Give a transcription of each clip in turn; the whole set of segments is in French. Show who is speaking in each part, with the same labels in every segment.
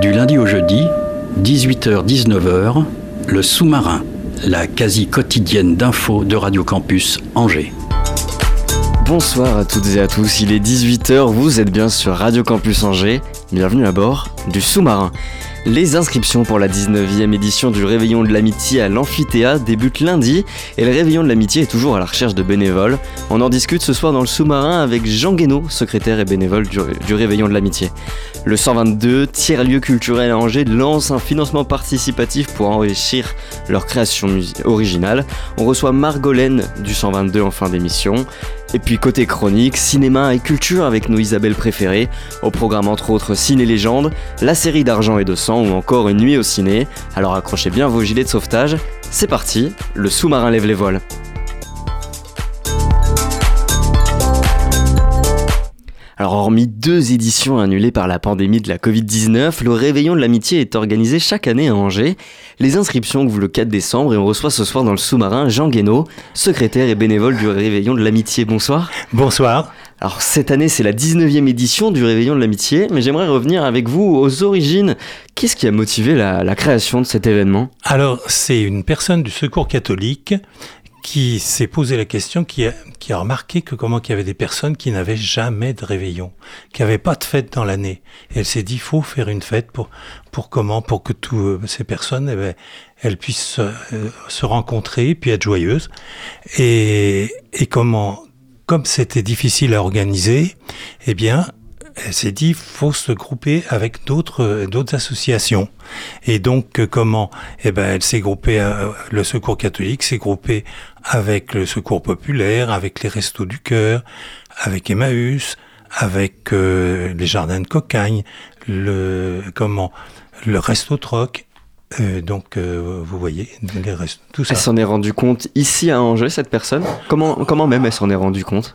Speaker 1: Du lundi au jeudi, 18h-19h, le sous-marin, la quasi quotidienne d'infos de Radio Campus Angers.
Speaker 2: Bonsoir à toutes et à tous, il est 18h, vous êtes bien sur Radio Campus Angers, bienvenue à bord du sous-marin. Les inscriptions pour la 19e édition du Réveillon de l'Amitié à l'Amphithéâtre débutent lundi et le Réveillon de l'Amitié est toujours à la recherche de bénévoles. On en discute ce soir dans le sous-marin avec Jean Guénaud, secrétaire et bénévole du, Réveillon de l'Amitié. Le 122, tiers-lieu culturel à Angers, lance un financement participatif pour enrichir leur création originale. On reçoit Margolène du 122 en fin d'émission. Et puis côté chronique, cinéma et culture avec nos Isabelles préférées. Au programme entre autres Ciné Légende, la série d'argent et de sang ou encore une nuit au ciné. Alors accrochez bien vos gilets de sauvetage. C'est parti, le sous-marin lève les voiles. Alors hormis deux éditions annulées par la pandémie de la Covid-19, le Réveillon de l'Amitié est organisé chaque année à Angers. Les inscriptions ouvrent le 4 décembre et on reçoit ce soir dans le sous-marin Jean Guénaud, secrétaire et bénévole du Réveillon de l'Amitié. Bonsoir.
Speaker 3: Bonsoir.
Speaker 2: Alors cette année c'est la 19e édition du Réveillon de l'Amitié, mais j'aimerais revenir avec vous aux origines. Qu'est-ce qui a motivé la, la création de cet événement?
Speaker 3: Alors, c'est une personne du Secours catholique qui s'est posé la question, qui a, qui a remarqué que comment qu'il y avait des personnes qui n'avaient jamais de réveillon, qui n'avaient pas de fête dans l'année. Elle s'est dit, faut faire une fête pour, pour comment Pour que toutes ces personnes, eh ben, elles puissent euh, se rencontrer puis être joyeuses. Et, et comment Comme c'était difficile à organiser, eh bien, elle s'est dit, faut se grouper avec d'autres euh, d'autres associations. Et donc, euh, comment Eh ben, elle s'est groupée, euh, le Secours catholique s'est groupé avec le Secours populaire, avec les Restos du Cœur, avec Emmaüs, avec euh, les Jardins de Cocagne, le comment le Resto Troc. Euh, donc, euh, vous voyez, les restos, tout ça.
Speaker 2: Elle s'en est rendue compte ici à Angers, cette personne comment, comment même elle s'en est rendue compte?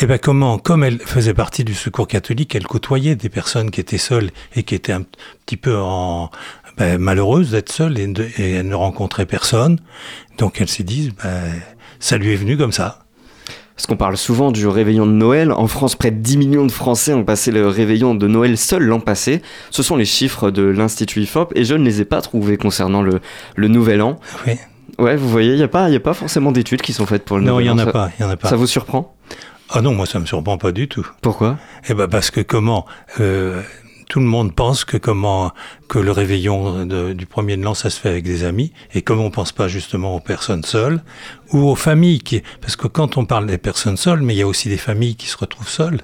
Speaker 3: Eh ben comment Comme elle faisait partie du secours catholique, elle côtoyait des personnes qui étaient seules et qui étaient un petit peu en ben, malheureuses d'être seules et, de- et elle ne rencontrait personne. Donc elle s'est dit, ben, ça lui est venu comme ça.
Speaker 2: Parce qu'on parle souvent du réveillon de Noël. En France, près de 10 millions de Français ont passé le réveillon de Noël seul l'an passé. Ce sont les chiffres de l'Institut IFOP et je ne les ai pas trouvés concernant le, le Nouvel An.
Speaker 3: Oui.
Speaker 2: Ouais, vous voyez, il n'y a, pas- y a pas forcément d'études qui sont faites pour le
Speaker 3: Non, il
Speaker 2: Nouvel
Speaker 3: y
Speaker 2: An.
Speaker 3: en a
Speaker 2: Ça-
Speaker 3: pas, il y en a pas.
Speaker 2: Ça vous surprend?
Speaker 3: Ah non, moi ça me surprend pas du tout.
Speaker 2: Pourquoi?
Speaker 3: Eh ben parce que comment euh, tout le monde pense que comment que le réveillon du premier de l'an ça se fait avec des amis et comme on pense pas justement aux personnes seules ou aux familles qui parce que quand on parle des personnes seules mais il y a aussi des familles qui se retrouvent seules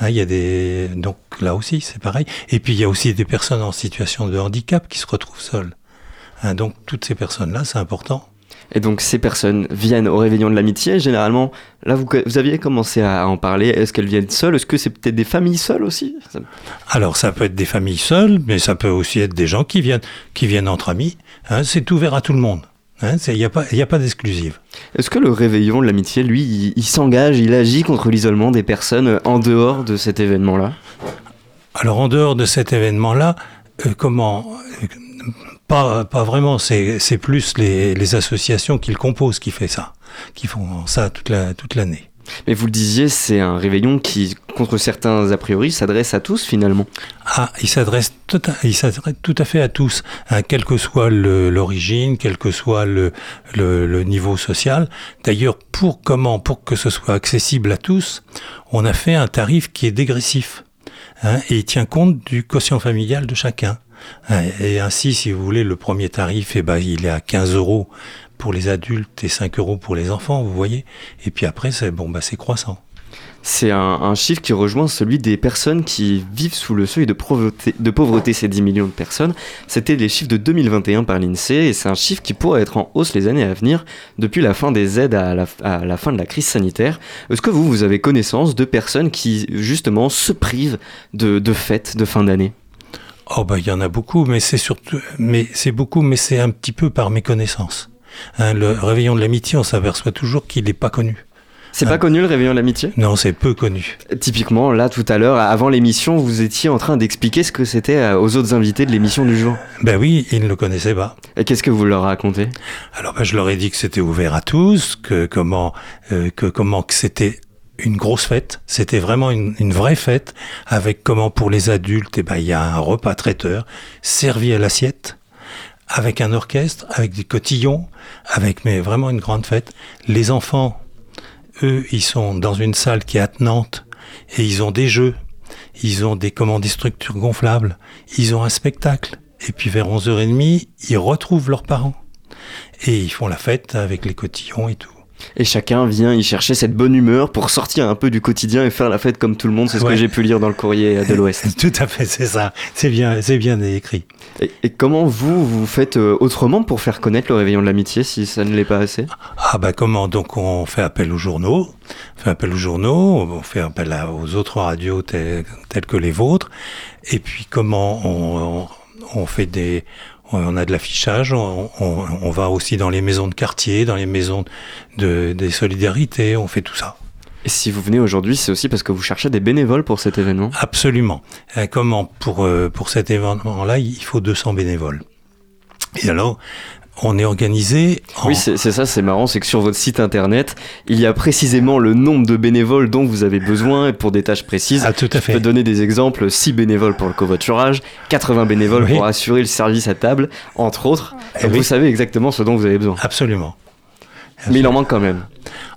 Speaker 3: Hein, il y a des donc là aussi c'est pareil. Et puis il y a aussi des personnes en situation de handicap qui se retrouvent seules Hein, donc toutes ces personnes là c'est important
Speaker 2: Et donc ces personnes viennent au réveillon de l'amitié. Généralement, là vous, vous aviez commencé à en parler. Est-ce qu'elles viennent seules? Est-ce que c'est peut-être des familles seules aussi?
Speaker 3: Alors ça peut être des familles seules, mais ça peut aussi être des gens qui viennent, qui viennent entre amis. Hein, c'est ouvert à tout le monde. Hein, Il n'y a pas, il y a pas d'exclusive.
Speaker 2: Est-ce que le réveillon de l'amitié, lui, il, il s'engage, il agit contre l'isolement des personnes en dehors de cet événement-là?
Speaker 3: Alors en dehors de cet événement-là, euh, comment euh, pas, pas vraiment. C'est plus les, les associations qui le composent qui fait ça, qui font ça toute la toute l'année.
Speaker 2: Mais vous le disiez, c'est un réveillon qui, contre certains a priori, s'adresse à tous finalement.
Speaker 3: Ah, il s'adresse tout, à- il s'adresse tout à fait à tous, hein, quelle que soit l'origine, quel que soit le, le, le niveau social. D'ailleurs, pour comment, pour que ce soit accessible à tous, on a fait un tarif qui est dégressif hein, et il tient compte du quotient familial de chacun. Et ainsi, si vous voulez, le premier tarif, eh ben, il est à 15 euros pour les adultes et 5 euros pour les enfants, vous voyez. Et puis après, c'est bon, bah, c'est croissant.
Speaker 2: C'est un, chiffre qui rejoint celui des personnes qui vivent sous le seuil de pauvreté, de pauvreté, ces 10 millions de personnes. C'était les chiffres de 2021 par l'INSEE et c'est un chiffre qui pourrait être en hausse les années à venir depuis la fin des aides à la, à la fin de la crise sanitaire. Est-ce que vous, vous avez connaissance de personnes qui justement se privent de, de fêtes de fin d'année?
Speaker 3: Oh bah il y en a beaucoup, mais c'est surtout, mais c'est beaucoup, mais c'est un petit peu par méconnaissance. Hein, le réveillon de l'amitié, on s'aperçoit toujours qu'il n'est pas connu.
Speaker 2: C'est pas connu le réveillon de l'amitié?
Speaker 3: Non, c'est peu connu.
Speaker 2: Typiquement, là tout à l'heure, avant l'émission, vous étiez en train d'expliquer ce que c'était euh, aux autres invités de l'émission du jour.
Speaker 3: Ben oui, ils ne le connaissaient pas.
Speaker 2: Et qu'est-ce que vous leur racontez?
Speaker 3: Alors ben, je leur ai dit que c'était ouvert à tous, que comment, euh, que comment que c'était une grosse fête, c'était vraiment une, vraie fête, avec comment pour les adultes, eh ben, il y a un repas traiteur servi à l'assiette, avec un orchestre, avec des cotillons, avec mais vraiment une grande fête. Les enfants, eux, ils sont dans une salle qui est attenante et ils ont des jeux, ils ont des comment des structures gonflables, ils ont un spectacle. Et puis vers 11h30, ils retrouvent leurs parents et ils font la fête avec les cotillons et tout.
Speaker 2: Et chacun vient y chercher cette bonne humeur pour sortir un peu du quotidien et faire la fête comme tout le monde. C'est ce que j'ai pu lire dans le courrier de l'Ouest.
Speaker 3: Tout à fait, c'est ça. C'est bien, c'est bien écrit.
Speaker 2: Et, et comment vous, vous faites euh, autrement pour faire connaître le réveillon de l'amitié si ça ne l'est pas assez?
Speaker 3: Ah bah comment? Donc on fait appel aux journaux, on fait appel aux journaux, on fait appel à- aux autres radios telles, telles que les vôtres, et puis comment on, on, on fait des... On a de l'affichage, on, on, on va aussi dans les maisons de quartier, dans les maisons de, des solidarités, on fait tout ça.
Speaker 2: Et si vous venez aujourd'hui, c'est aussi parce que vous cherchez des bénévoles pour cet événement?
Speaker 3: Absolument. Euh, Comment? Pour, euh, pour cet événement-là, il faut 200 bénévoles. Et alors, on est organisé en...
Speaker 2: Oui, c'est ça, c'est marrant, c'est que sur votre site internet, il y a précisément le nombre de bénévoles dont vous avez besoin et pour des tâches précises.
Speaker 3: Ah, tout à
Speaker 2: Je peux
Speaker 3: fait.
Speaker 2: donner des exemples 6 bénévoles pour le covoiturage, 80 bénévoles
Speaker 3: Oui.
Speaker 2: pour assurer le service à table, entre autres.
Speaker 3: Eh
Speaker 2: Donc
Speaker 3: oui.
Speaker 2: vous savez exactement ce dont vous avez besoin.
Speaker 3: Absolument.
Speaker 2: Mais il en manque quand même.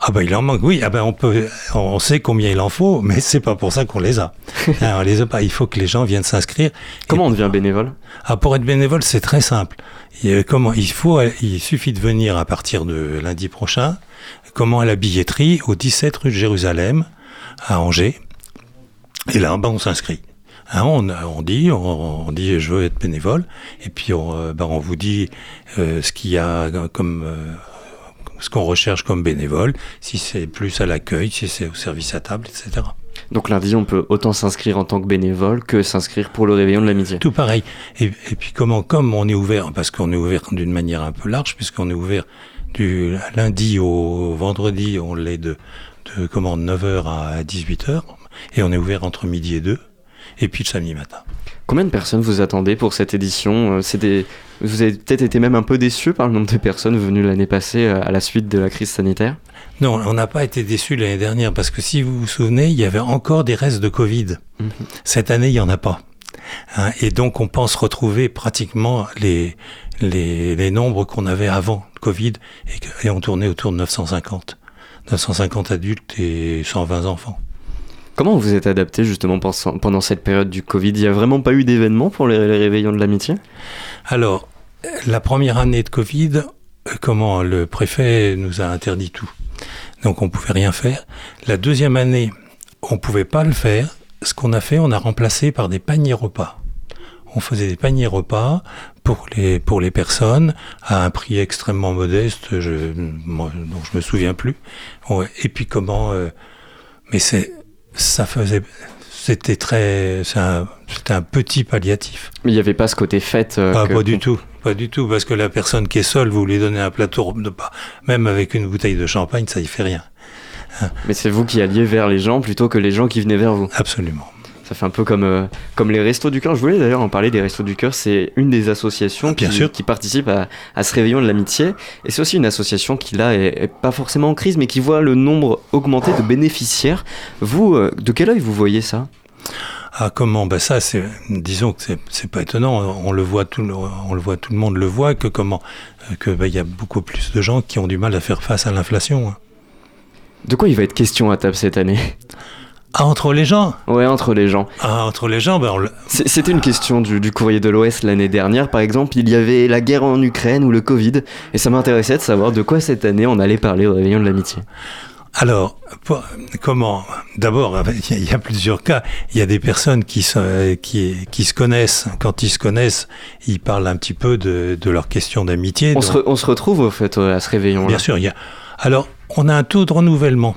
Speaker 3: Ah ben il en manque, oui. Ah ben on peut, on sait combien il en faut, mais c'est pas pour ça qu'on les a. Hein, on les a pas. Il faut que les gens viennent s'inscrire.
Speaker 2: Comment on devient bénévole?
Speaker 3: Ah pour être bénévole, c'est très simple. Et, euh, comment il faut, il suffit de venir à partir de lundi prochain. Comment à la billetterie au 17 rue de Jérusalem à Angers. Et là, ben on s'inscrit. Hein, on, on dit, on, on dit, je veux être bénévole. Et puis on, euh, ben, on vous dit euh, ce qu'il y a comme euh, ce qu'on recherche comme bénévole, si c'est plus à l'accueil, si c'est au service à table, etc.
Speaker 2: Donc lundi, on peut autant s'inscrire en tant que bénévole que s'inscrire pour le réveillon de l'amitié.
Speaker 3: Tout pareil. Et, et puis comment, comme on est ouvert, parce qu'on est ouvert d'une manière un peu large, puisqu'on est ouvert du lundi au vendredi, on l'est de, de comment 9h à 18h, et on est ouvert entre midi et 2, et puis le samedi matin.
Speaker 2: Combien de personnes vous attendez pour cette édition Euh, C'était, Vous avez peut-être été même un peu déçu par le nombre de personnes venues l'année passée euh, à la suite de la crise sanitaire?
Speaker 3: Non, on n'a pas été déçus l'année dernière, parce que si vous vous souvenez, il y avait encore des restes de Covid.
Speaker 2: Mhm.
Speaker 3: Cette année, il n'y en a pas. Hein, et donc, on pense retrouver pratiquement les, les, les nombres qu'on avait avant Covid, et, et on tournait autour de 950. 950 adultes et 120 enfants.
Speaker 2: Comment vous êtes adapté justement pendant cette période du Covid? Il n'y a vraiment pas eu d'événement pour les, réveillons de l'amitié?
Speaker 3: Alors, la première année de Covid, euh, comment le préfet nous a interdit tout. Donc on pouvait rien faire. La deuxième année, on pouvait pas le faire. Ce qu'on a fait, on a remplacé par des paniers repas. On faisait des paniers repas pour les pour les personnes à un prix extrêmement modeste, je, dont je me souviens plus. Et puis comment euh, Mais c'est ça faisait c'était très un- c'était un petit palliatif.
Speaker 2: Mais il n'y avait pas ce côté fête euh,
Speaker 3: Ah,
Speaker 2: que-
Speaker 3: pas du tout, pas du tout, parce que la personne qui est seule, vous lui donnez un plateau de pas, même avec une bouteille de champagne, ça y fait rien.
Speaker 2: Mais c'est vous qui alliez vers les gens plutôt que les gens qui venaient vers vous.
Speaker 3: Absolument.
Speaker 2: Ça fait un peu comme, euh, comme les Restos du Cœur. Je voulais d'ailleurs en parler des Restos du Cœur. C'est une des associations
Speaker 3: Bien
Speaker 2: qui,
Speaker 3: sûr.
Speaker 2: qui participe à, à ce réveillon de l'amitié. Et c'est aussi une association qui, là, est, est pas forcément en crise, mais qui voit le nombre augmenter de bénéficiaires. Vous, euh, de quel œil vous voyez ça?
Speaker 3: Ah comment? Ben ça, c'est, disons que c'est, c'est pas étonnant. On le voit tout, le- on le voit, tout le monde le voit que comment, euh, que ben, il y a beaucoup plus de gens qui ont du mal à faire face à l'inflation. hein.
Speaker 2: De quoi il va être question à table cette année?
Speaker 3: Ah entre les gens,
Speaker 2: Ouais, entre les gens.
Speaker 3: ah entre les gens, ben on
Speaker 2: C'était une question du, du courrier de l'Ouest l'année dernière, par exemple. Il y avait la guerre en Ukraine ou le Covid. Et ça m'intéressait de savoir de quoi cette année on allait parler au réveillon de l'amitié.
Speaker 3: Alors, pour- comment? D'abord, il y a- il y a plusieurs cas. Il y a des personnes qui se, qui, qui se connaissent. Quand ils se connaissent, ils parlent un petit peu de, de leurs questions d'amitié.
Speaker 2: On
Speaker 3: Donc,
Speaker 2: se, re- on se retrouve au fait à ce réveillon.
Speaker 3: Bien sûr, il y a. Alors, on a un taux de renouvellement.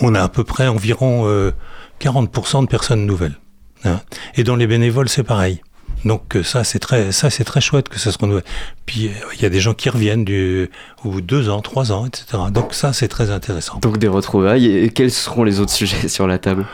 Speaker 3: On a à peu près environ euh, 40% de personnes nouvelles. hein. Et dans les bénévoles, c'est pareil. Donc euh, ça c'est très ça c'est très chouette que ça se renouvelle. Puis euh, il y a des gens qui reviennent du de deux ans, trois ans, etc. Donc ça c'est très intéressant.
Speaker 2: Donc des retrouvailles. Et quels seront les autres sujets sur la table?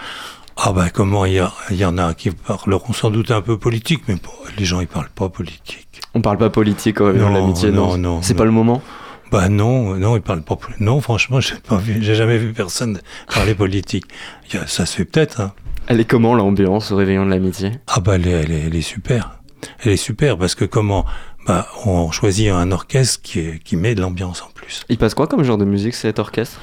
Speaker 3: Ah ben comment il y, a- il y en a qui parleront sans doute un peu politique, mais bon, les gens ils parlent pas politique.
Speaker 2: On parle pas politique de
Speaker 3: Non,
Speaker 2: l'amitié, non,
Speaker 3: non, non,
Speaker 2: C'est pas le moment?
Speaker 3: Bah non, non, ils parlent pas. poli- Non, franchement, j'ai pas vu, j'ai jamais vu personne parler politique. Il ça se fait peut-être. Hein.
Speaker 2: Elle est comment l'ambiance au réveillon de l'amitié?
Speaker 3: Ah bah elle est, elle est- elle est super. Elle est super parce que comment Bah on choisit un orchestre qui, est- qui met de l'ambiance en plus.
Speaker 2: Il passe quoi comme genre de musique cet orchestre?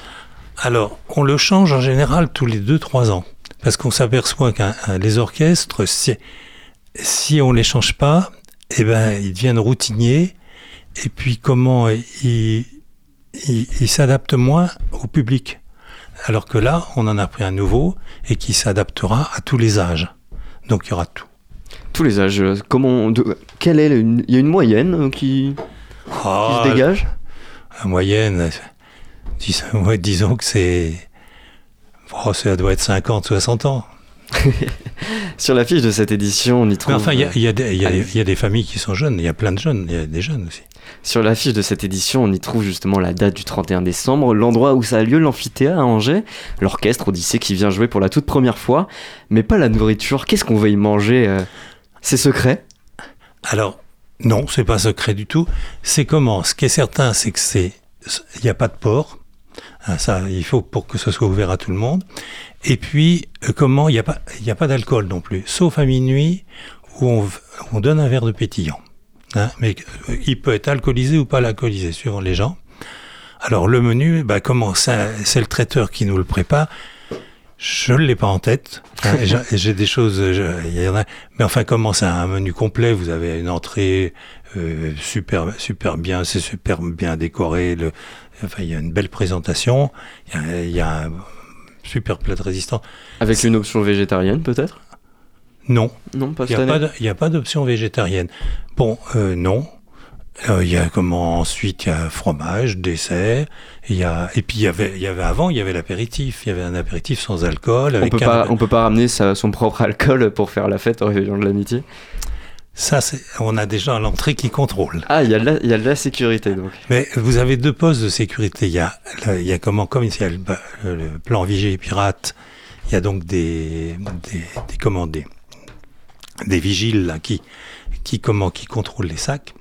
Speaker 3: Alors on le change en général tous les 2-3 ans parce qu'on s'aperçoit un- les orchestres, si, si on les change pas, eh ben ils deviennent routiniers et puis comment ils, ils s'adaptent moins au public. Alors que là, on en a pris un nouveau et qui s'adaptera à tous les âges. Donc il y aura tout.
Speaker 2: Tous les âges. euh, Comment de- Quelle est une- Il y a une moyenne euh, qui, qui
Speaker 3: Ah,
Speaker 2: se dégage
Speaker 3: moyenne, euh, dis- ouais, disons que c'est. Oh, ça doit être 50, 60 ans.
Speaker 2: Sur la fiche de cette édition, on y trouve.
Speaker 3: Mais enfin, il y il y il y il y a des familles qui sont jeunes. Il y a plein de jeunes. Il y a des jeunes aussi.
Speaker 2: Sur la fiche de cette édition, on y trouve justement la date du 31 décembre, l'endroit où ça a lieu, l'amphithéâtre à Angers, l'orchestre Odyssée qui vient jouer pour la toute première fois, mais pas la nourriture. Qu'est-ce qu'on va y manger euh C'est secret?
Speaker 3: Alors, non, c'est pas secret du tout. C'est comment? Ce qui est certain, c'est que c'est. Il n'y a pas de porc. Hein, ça, il faut pour que ce soit ouvert à tout le monde. Et puis, euh, comment? Il n'y a pas, y a pas d'alcool non plus, sauf à minuit où on, on donne un verre de pétillant. Hein, mais euh, il peut être alcoolisé ou pas alcoolisé, suivant les gens. Alors le menu, bah, comment c'est le traiteur qui nous le prépare. Je ne l'ai pas en tête. hein, j'ai- des choses, je- y en a, mais enfin comment c'est un menu complet. Vous avez une entrée euh, super, super bien, c'est super bien décoré. Enfin il y a une belle présentation. Il y y a un super plat de résistance.
Speaker 2: Avec une option végétarienne peut-être?
Speaker 3: Non,
Speaker 2: Non, pas
Speaker 3: il n'y
Speaker 2: cette
Speaker 3: a, pas
Speaker 2: année
Speaker 3: de- il y a pas d'option végétarienne. Bon, euh, non. Euh, Il y a comment ensuite il y a fromage, dessert. Il y a et puis il y avait il y avait avant il y avait l'apéritif. Il y avait un apéritif sans alcool
Speaker 2: on peut,
Speaker 3: un-
Speaker 2: pas, on peut pas ramener sa- son propre alcool pour faire la fête au réveillon de l'amitié.
Speaker 3: ça c'est on a déjà à l'entrée qui contrôle.
Speaker 2: Ah, il y, a de la- il y a de la sécurité donc.
Speaker 3: Mais vous avez deux postes de sécurité. Il y a il y a comment comme il y a le, le plan et Pirate. Il y a donc des des, des comment des, vigiles là, qui qui comment qui contrôlent les sacs.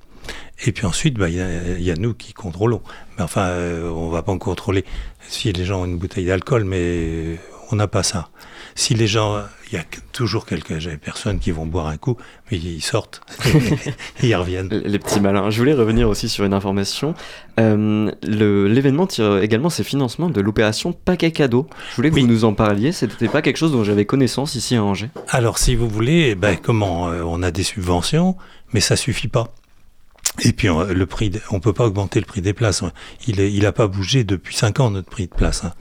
Speaker 3: Et puis ensuite, bah, il y, a, il y a nous qui contrôlons. Mais enfin, euh, on va pas en contrôler si les gens ont une bouteille d'alcool, mais on n'a pas ça. Si les gens, il y a toujours quelques personnes qui vont boire un coup, mais ils sortent et ils reviennent.
Speaker 2: Les petits malins. Je voulais revenir aussi sur une information. Euh, L'événement tire également ses financements de l'opération Paquet Cadeau. Je voulais que
Speaker 3: Oui.
Speaker 2: vous nous en parliez. C'était pas quelque chose dont j'avais connaissance ici à Angers.
Speaker 3: Alors, si vous voulez, ben, comment euh, On a des subventions, mais ça suffit pas. Et puis, on, le prix, de- on peut pas augmenter le prix des places. Il est, il a pas bougé depuis 5 ans notre prix de place. hein.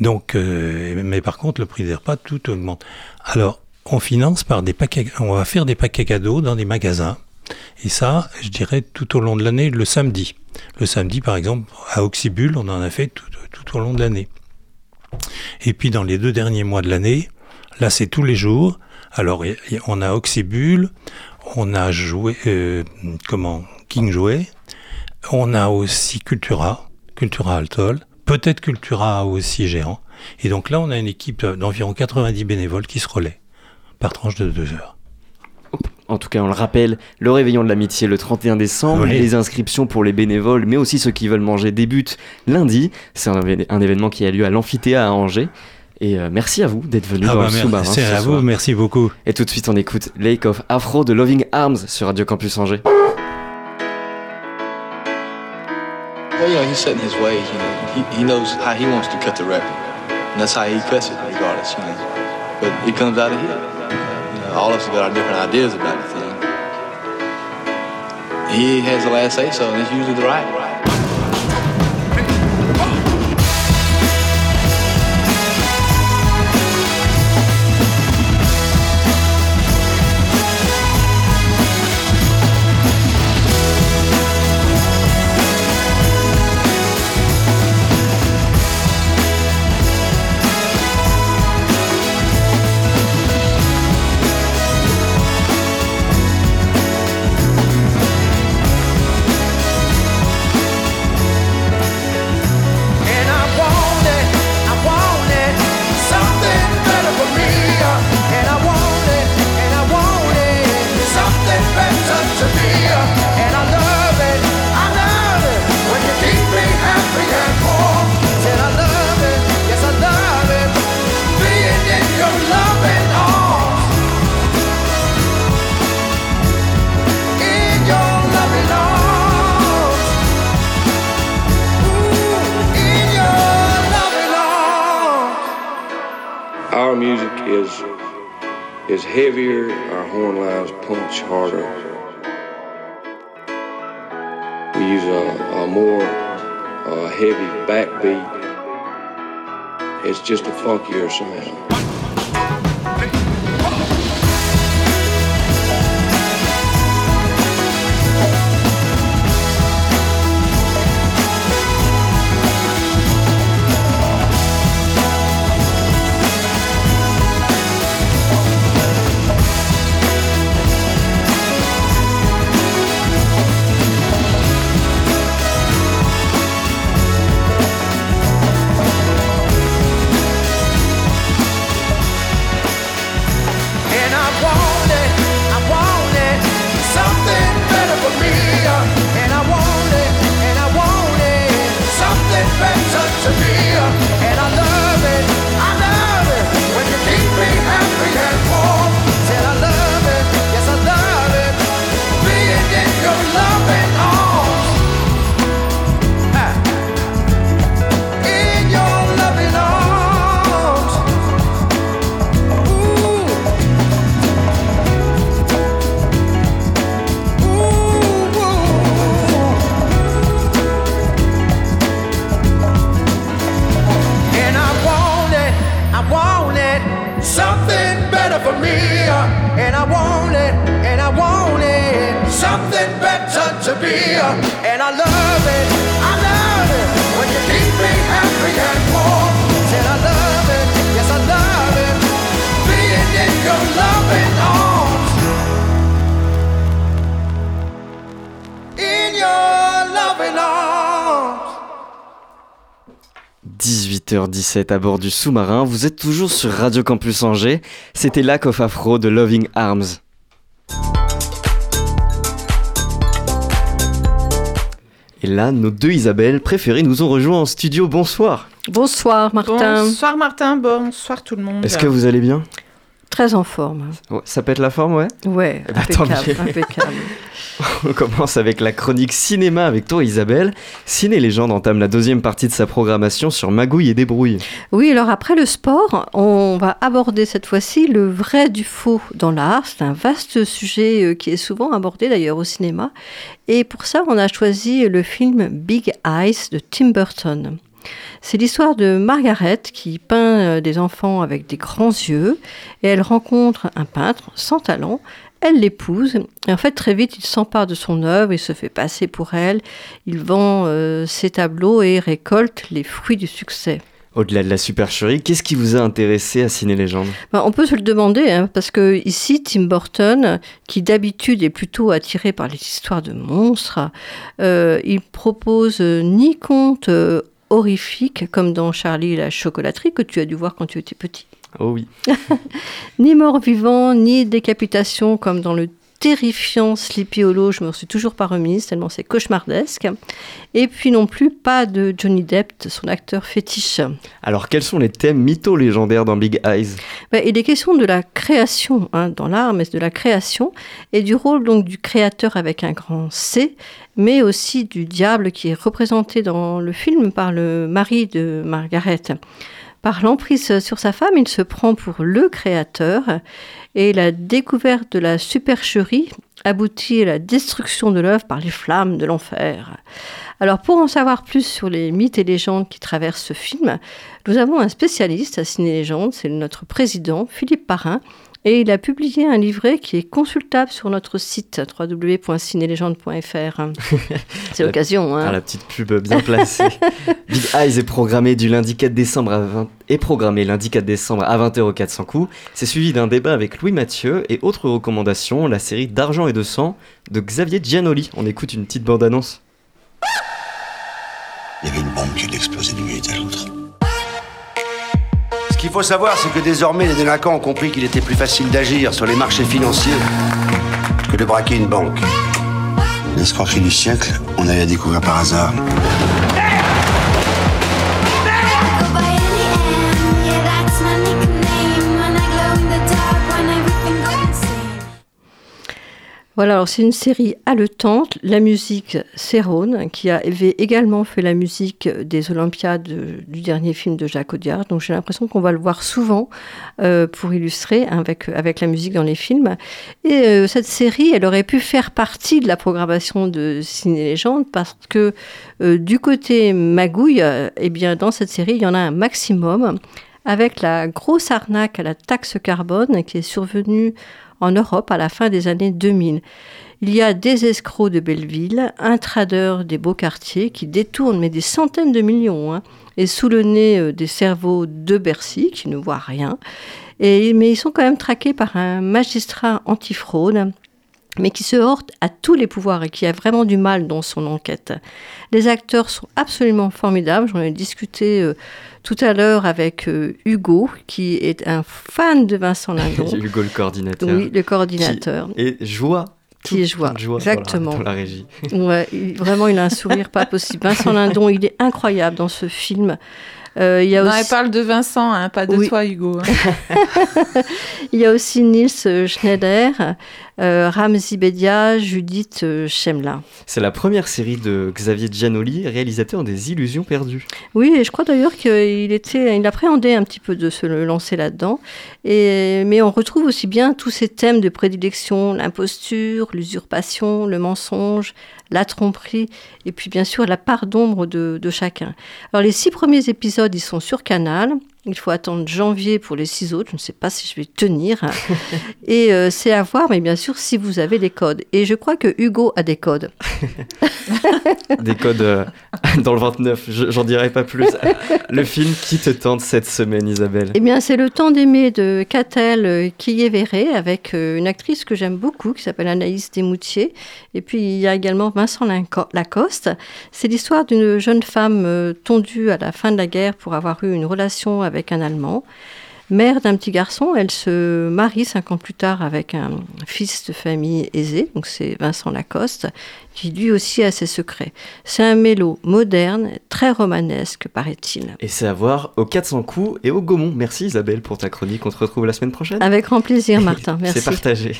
Speaker 3: Donc, euh, mais par contre, le prix des repas, tout augmente. Alors, on finance par des paquets. On va faire des paquets cadeaux dans des magasins. Et ça, je dirais tout au long de l'année, le samedi. Le samedi, par exemple, à Oxybul, on en a fait tout, au long de l'année. Et puis, dans les deux derniers mois de l'année, Là, c'est tous les jours. Alors, on a Oxybul, on a joué, euh, comment, King Jouet, on a aussi Cultura, Cultura Altol, peut-être Cultura aussi géant. Et donc là, on a une équipe d'environ 90 bénévoles qui se relaient par tranche de deux heures.
Speaker 2: En tout cas, on le rappelle, le réveillon de l'amitié le 31 décembre.
Speaker 3: Oui.
Speaker 2: Les inscriptions pour les bénévoles, mais aussi ceux qui veulent manger, débutent lundi. C'est un, événement qui a lieu à l'amphithéâtre à Angers. Et euh, merci à vous d'être venu
Speaker 3: Ah
Speaker 2: dans
Speaker 3: bah,
Speaker 2: le
Speaker 3: merci
Speaker 2: sous-marin. ce
Speaker 3: à
Speaker 2: soir.
Speaker 3: vous, merci beaucoup.
Speaker 2: Et tout de suite, on écoute Lake of Afro de Loving Arms sur Radio Campus Angers.
Speaker 4: Well, you know, he's set in his ways. You know, he, he knows how he wants to cut the record, and that's how he cuts it, regardless. You know, but it comes out of him. You know, all of us have got our different ideas about the thing. He has the last say so, and it's usually the right.
Speaker 5: A, more uh, heavy backbeat. It's just a funkier sound.
Speaker 6: To be. And I love it, I love it, when you keep me happy and warm. Said I love it, yes I love it, being in your loving arms. In your loving arms.
Speaker 2: 18h17 à bord du sous-marin, vous êtes toujours sur Radio Campus Angers, c'était Lack of Afro de Loving Arms. Et là, nos deux Isabelle préférées nous ont rejoints en studio, bonsoir
Speaker 7: Bonsoir Martin.
Speaker 8: Bonsoir Martin, bonsoir tout le monde.
Speaker 2: Est-ce que vous allez bien?
Speaker 7: Très en forme.
Speaker 2: Ça pète la forme, ouais?
Speaker 7: Ouais,
Speaker 2: Eh ben,
Speaker 7: impeccable, impeccable.
Speaker 2: On commence avec la chronique cinéma avec toi Isabelle. Ciné Légende entame la deuxième partie de sa programmation sur Magouille et Débrouille.
Speaker 7: Oui, alors après le sport, on va aborder cette fois-ci le vrai du faux dans l'art. C'est un vaste sujet euh, qui est souvent abordé d'ailleurs au cinéma. Et pour ça, on a choisi le film Big Eyes de Tim Burton. C'est l'histoire de Margaret qui peint euh, des enfants avec des grands yeux et elle rencontre un peintre sans talent. Elle l'épouse et en fait très vite il s'empare de son œuvre, il se fait passer pour elle, il vend euh, ses tableaux et récolte les fruits du succès.
Speaker 2: Au-delà de la supercherie, qu'est-ce qui vous a intéressé à Ciné Légende?
Speaker 7: Ben, on peut se le demander, hein, parce que ici, Tim Burton, qui d'habitude est plutôt attiré par les histoires de monstres, euh, il propose ni contes horrifiques, comme dans Charlie la chocolaterie, que tu as dû voir quand tu étais petit,
Speaker 2: Oh oui.
Speaker 7: ni mort vivant, ni décapitation, comme dans le terrifiant Sleepy Hollow, je me suis toujours pas remise, tellement c'est cauchemardesque. Et puis non plus pas de Johnny Depp, son acteur fétiche.
Speaker 2: Alors quels sont les thèmes mythos légendaires dans Big Eyes?
Speaker 7: Il est question de la création hein, dans l'art, mais de la création et du rôle donc du créateur avec un grand C, mais aussi du diable qui est représenté dans le film par le mari de Margaret. Par l'emprise sur sa femme, il se prend pour le créateur et la découverte de la supercherie aboutit à la destruction de l'œuvre par les flammes de l'enfer. Alors pour en savoir plus sur les mythes et légendes qui traversent ce film, nous avons un spécialiste à Ciné Légende, c'est notre président Philippe Parrain, et il a publié un livret qui est consultable sur notre site www.cinélégende.fr. C'est
Speaker 2: La-
Speaker 7: l'occasion.
Speaker 2: Ah,
Speaker 7: Hein.
Speaker 2: la petite pub bien placée. Big Eyes est programmé du lundi 4 décembre à 20... est programmé lundi 4 décembre à 20h au 400 coups. C'est suivi d'un débat avec Louis Mathieu et autre recommandation, la série D'argent et de sang de Xavier Giannoli. On écoute une petite bande-annonce.
Speaker 9: Il y avait une bombe qui l'explosait d'une
Speaker 10: qu'il faut savoir, c'est que désormais les délinquants ont compris qu'il était plus facile d'agir sur les marchés financiers que de braquer une banque.
Speaker 9: L'escroquerie du siècle, on allait la découvrir par hasard.
Speaker 7: Voilà, alors c'est une série haletante. La musique, Rhône, qui avait également fait la musique des Olympiades du dernier film de Jacques Audiard. Donc j'ai l'impression qu'on va le voir souvent euh, pour illustrer avec, avec la musique dans les films. Et euh, cette série, elle aurait pu faire partie de la programmation de Ciné Légende parce que euh, du côté magouille, eh bien, dans cette série, il y en a un maximum avec la grosse arnaque à la taxe carbone qui est survenue en Europe à la fin des années 2000. Il y a des escrocs de Belleville, un trader des beaux quartiers qui détourne mais des centaines de millions hein, et sous le nez euh, des cerveaux de Bercy qui ne voient rien. Et, mais ils sont quand même traqués par un magistrat antifraude mais qui se heurte à tous les pouvoirs et qui a vraiment du mal dans son enquête. Les acteurs sont absolument formidables. J'en ai discuté euh, tout à l'heure avec euh, Hugo, qui est un fan de Vincent Lindon.
Speaker 2: Hugo le coordinateur.
Speaker 7: Oui, le coordinateur.
Speaker 2: Et joie.
Speaker 7: Qui est joie.
Speaker 2: joie
Speaker 7: Exactement.
Speaker 2: Dans la, dans la régie.
Speaker 7: Ouais, il- vraiment, il a un sourire pas possible. Vincent Lindon, il est incroyable dans ce film. Euh, il y a
Speaker 8: Non,
Speaker 7: aussi...
Speaker 8: elle parle de Vincent, hein, pas de
Speaker 7: Oui.
Speaker 8: toi, Hugo. hein.
Speaker 7: Il y a aussi Nils Schneider, euh, Ramzi Bedia, Judith euh, Chemla.
Speaker 2: C'est la première série de Xavier Giannoli, réalisateur des Illusions perdues.
Speaker 7: Oui, et je crois d'ailleurs qu'il était, il appréhendait un petit peu de se lancer là-dedans. Et mais on retrouve aussi bien tous ces thèmes de prédilection l'imposture, l'usurpation, le mensonge, la tromperie, et puis bien sûr la part d'ombre de, de chacun. Alors les six premiers épisodes, ils sont sur Canal. Il faut attendre janvier pour les six autres. Je ne sais pas si je vais tenir. Et euh, c'est à voir, mais bien sûr, si vous avez les codes. Et je crois que Hugo a des codes.
Speaker 2: Des codes euh, dans le 29, je- j'en dirai pas plus. Le film qui te tente cette semaine, Isabelle?
Speaker 7: Eh bien, c'est Le temps d'aimer de Catel euh, Quillet-Verret avec une actrice que j'aime beaucoup qui s'appelle Anaïs Desmoutiers. Et puis, il y a également Vincent Lacoste. C'est l'histoire d'une jeune femme tondue à la fin de la guerre pour avoir eu une relation avec un Allemand. Mère d'un petit garçon, elle se marie cinq ans plus tard avec un fils de famille aisé, donc c'est Vincent Lacoste, qui lui aussi a ses secrets. C'est un mélo moderne, très romanesque, paraît-il.
Speaker 2: Et c'est à voir au 400 coups et au Gaumont. Merci Isabelle pour ta chronique. On te retrouve la semaine prochaine.
Speaker 7: Avec grand plaisir, Martin. Merci.
Speaker 2: C'est partagé.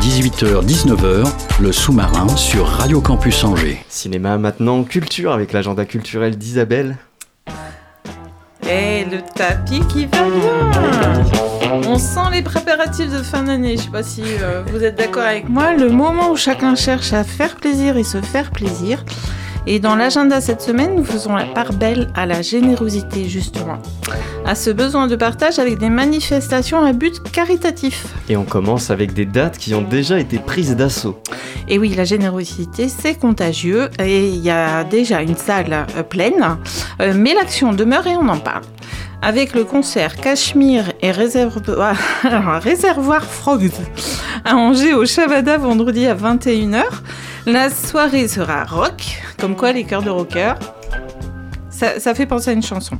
Speaker 1: 18h, 19h, le sous-marin sur Radio Campus Angers.
Speaker 2: Cinéma maintenant, culture avec l'agenda culturel d'Isabelle.
Speaker 8: Et le tapis qui va bien. On sent les préparatifs de fin d'année. Je sais pas si euh, vous êtes d'accord avec moi. Le moment où chacun cherche à faire plaisir et se faire plaisir. Et dans l'agenda cette semaine, nous faisons la part belle à la générosité, justement. À ce besoin de partage avec des manifestations à but caritatif.
Speaker 2: Et on commence avec des dates qui ont déjà été prises d'assaut.
Speaker 8: Et oui, la générosité, c'est contagieux. Et il y a déjà une salle euh, pleine. Euh, mais l'action demeure et on en parle. Avec le concert Cachemire et Réservoir, Réservoir Frogs à Angers au Chavada vendredi à 21h. La soirée sera rock, comme quoi les chœurs de rockers. Ça, ça fait penser à une chanson.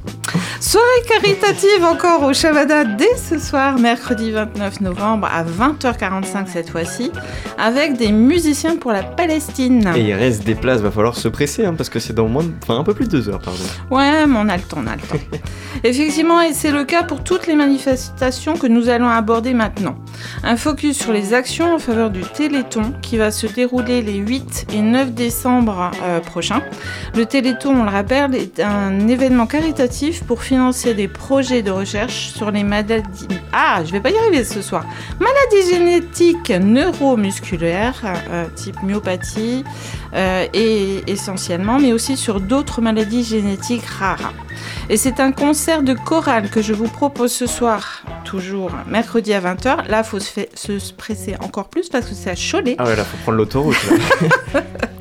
Speaker 8: Soirée caritative encore au Chavada dès ce soir, mercredi 29 novembre à 20h45 cette fois-ci, avec des musiciens pour la Palestine.
Speaker 2: Et il reste des places, va falloir se presser hein, parce que c'est dans moins de... enfin, un peu plus de deux heures, pardon.
Speaker 8: Ouais, mais on a le temps, on a le temps. Effectivement, et c'est le cas pour toutes les manifestations que nous allons aborder maintenant. Un focus sur les actions en faveur du Téléthon qui va se dérouler les 8 et 9 décembre euh, prochains. Le Téléthon, on le rappelle, est un événement caritatif pour financer des projets de recherche sur les maladies. Ah, je vais pas y arriver ce soir. Maladies génétiques neuromusculaires, euh, type myopathie, euh, et essentiellement, mais aussi sur d'autres maladies génétiques rares. Et c'est un concert de chorale que je vous propose ce soir, toujours mercredi à 20h. Là, il faut se, fait- se presser encore plus parce que c'est à Cholet.
Speaker 2: Ah ouais, là, faut prendre l'autoroute.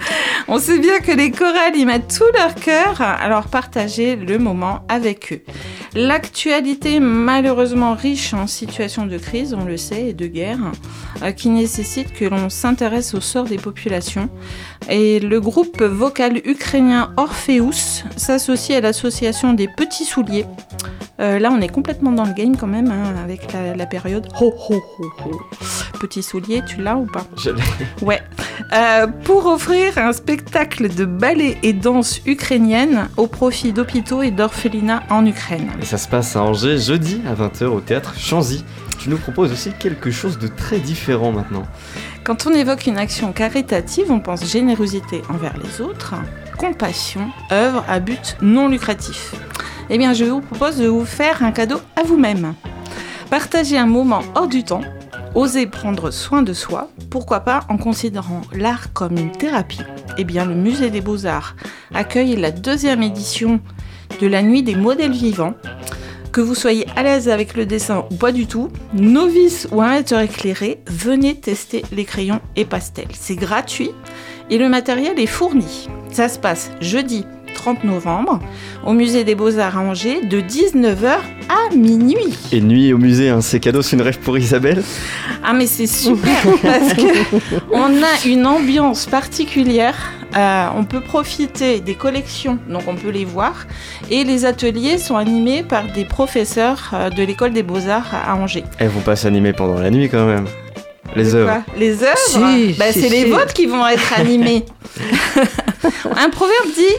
Speaker 8: On sait bien que les chorales y mettent tout leur cœur, alors partagez le moment avec eux. L'actualité malheureusement riche en situations de crise, on le sait, et de guerre, euh, qui nécessite que l'on s'intéresse au sort des populations. Et le groupe vocal ukrainien Orpheus s'associe à l'association des Petits Souliers. Euh, là, on est complètement dans le game quand même, hein, avec la, la période. Ho, ho, ho, ho. Petit soulier, tu l'as ou pas
Speaker 2: Je l'ai.
Speaker 8: Ouais. Euh, pour offrir un spectacle de ballet et danse ukrainienne au profit d'hôpitaux et d'orphelinats en Ukraine.
Speaker 2: Et ça se passe à Angers jeudi à 20h au théâtre Chanzy. Tu nous proposes aussi quelque chose de très différent maintenant.
Speaker 8: Quand on évoque une action caritative, on pense générosité envers les autres, compassion, œuvre à but non lucratif. Eh bien, je vous propose de vous faire un cadeau à vous-même. Partagez un moment hors du temps, osez prendre soin de soi, pourquoi pas en considérant l'art comme une thérapie. Eh bien, le Musée des Beaux-Arts accueille la deuxième édition de la Nuit des modèles vivants. Que vous soyez à l'aise avec le dessin ou pas du tout, novice ou amateur éclairé, venez tester les crayons et pastels. C'est gratuit et le matériel est fourni. Ça se passe jeudi 30 novembre au musée des Beaux-Arts à Angers de 19h à minuit.
Speaker 2: Et nuit au musée, hein, c'est cadeau, c'est une rêve pour Isabelle
Speaker 8: Ah mais c'est super parce que on a une ambiance particulière. Euh, on peut profiter des collections, donc on peut les voir. Et les ateliers sont animés par des professeurs euh, de l'école des beaux-arts à Angers.
Speaker 2: Elles vont pas s'animer pendant la nuit quand même. Les œuvres.
Speaker 8: Les œuvres
Speaker 7: Si,
Speaker 8: Bah,
Speaker 7: si,
Speaker 8: C'est les vôtres qui vont être animés. Un proverbe dit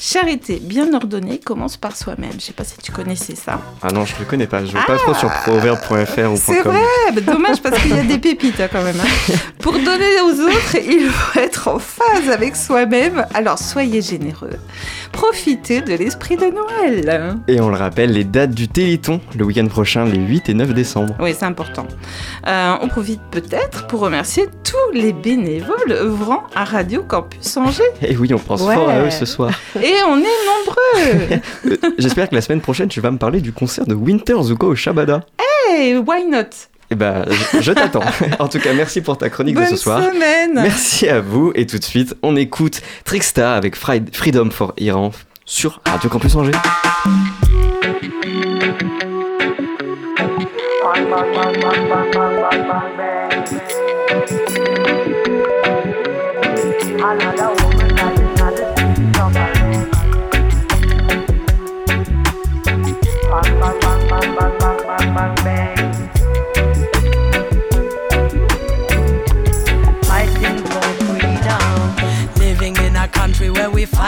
Speaker 8: Charité bien ordonnée commence par soi-même. Je sais pas si tu connaissais ça.
Speaker 2: Ah non, je le connais pas. Je vais pas trop sur proverbe.fr ou
Speaker 8: C'est
Speaker 2: .com.
Speaker 8: vrai, bah, dommage parce qu'il y a des pépites hein, quand même. hein. Pour donner aux autres, il faut être en phase avec soi-même. Alors soyez généreux. Profitez de l'esprit de Noël.
Speaker 2: Et on le rappelle, les dates du Téléthon, le week-end prochain, les 8 et 9 décembre.
Speaker 8: Oui, c'est important. Euh, on profite peut-être pour remercier tous les bénévoles œuvrant à Radio Campus Angers.
Speaker 2: Et oui, on pense
Speaker 8: Ouais.
Speaker 2: fort à eux ce soir.
Speaker 8: Et on est nombreux.
Speaker 2: Euh, J'espère que la semaine prochaine, tu vas me parler du concert de Winter Zuko au Shabada.
Speaker 8: hey, why not?
Speaker 2: Eh ben, je, je t'attends. en tout cas, merci pour ta chronique de ce soir.
Speaker 8: semaine.
Speaker 2: Merci à vous. Et tout de suite, on écoute Trickstar avec Freedom for Iran sur Radio Campus Angers.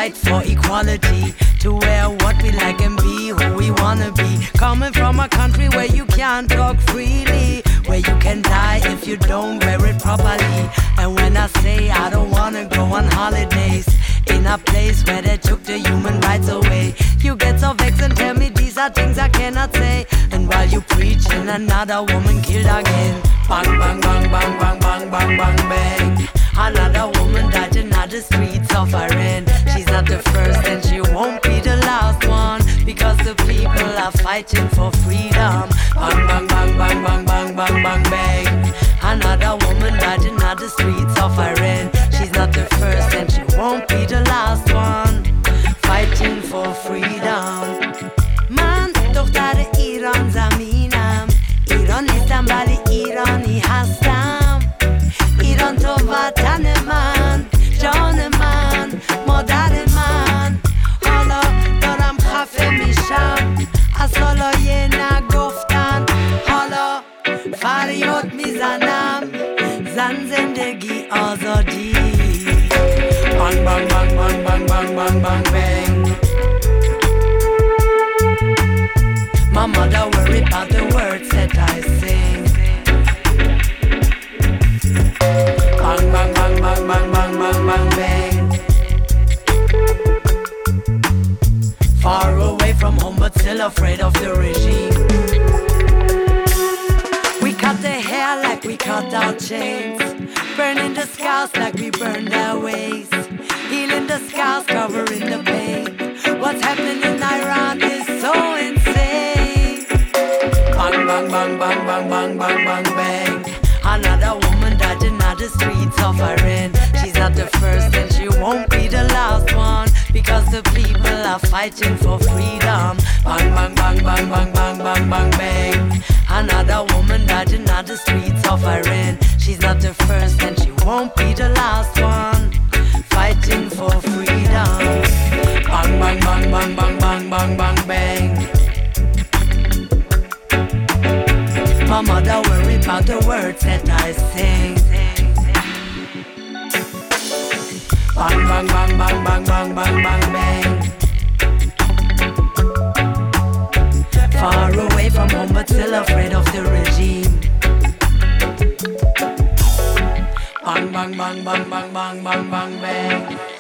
Speaker 11: Fight for equality. To wear what we like and be who we wanna be. Coming from a country where you can't talk freely. Where you can die if you don't wear it properly. And when I say I don't wanna go on holidays. In a place where they took the human rights away. You get so vexed and tell me these are things I cannot say. And while you preaching, another woman killed again. Bang, bang, bang, bang, bang, bang, bang, bang, bang. Another woman died in the streets suffering. She's not the first and she won't be the last one. Because the people are fighting for freedom. Bang, bang, bang, bang, bang, bang, bang, bang, bang. Another woman died in the streets suffering. She's bang, bang, bang, bang, bang, bang. Another woman died in the streets suffering. She's not the first and she won't be the last one. Because the people are fighting for freedom. Bang, bang, bang, bang, bang, bang, bang, bang, bang. Another woman died in the streets suffering. She's not the first and she won't be the last one. Fighting for freedom. Bang, bang, bang, bang, bang, bang, bang, bang, bang. About the words that I sing. Bang, bang, bang, bang, bang, bang, bang, bang, bang. Far away from home, but still afraid of the regime. bang bang bang bang bang bang bang bang. Bang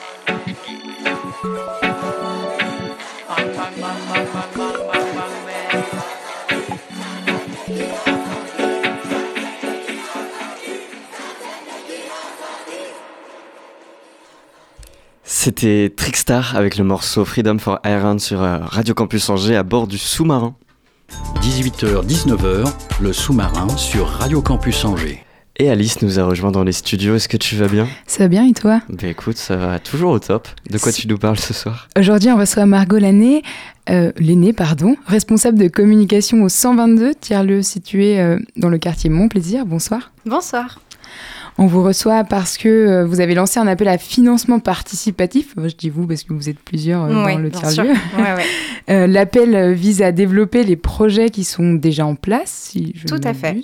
Speaker 2: C'était Trickstar avec le morceau Freedom for Iron sur euh, Radio Campus Angers à bord du sous-marin.
Speaker 1: 18h-19h, le sous-marin sur Radio Campus Angers.
Speaker 2: Et Alice nous a rejoint dans les studios. Est-ce que tu vas bien?
Speaker 12: Ça va bien et toi?
Speaker 2: Ben écoute, ça va toujours au top. De quoi tu nous parles ce soir?
Speaker 12: Aujourd'hui, on reçoit Margot Lanné, euh, Lenné, pardon, responsable de communication au 122, tiers-lieu situé euh, dans le quartier Montplaisir. Bonsoir.
Speaker 7: Bonsoir.
Speaker 12: On vous reçoit parce que euh, vous avez lancé un appel à financement participatif. Je dis vous parce que vous êtes plusieurs euh, dans le tiers-lieu.
Speaker 7: sûr. Ouais, ouais.
Speaker 12: Euh, L'appel vise à développer les projets qui sont déjà en place, si je
Speaker 7: Tout à fait.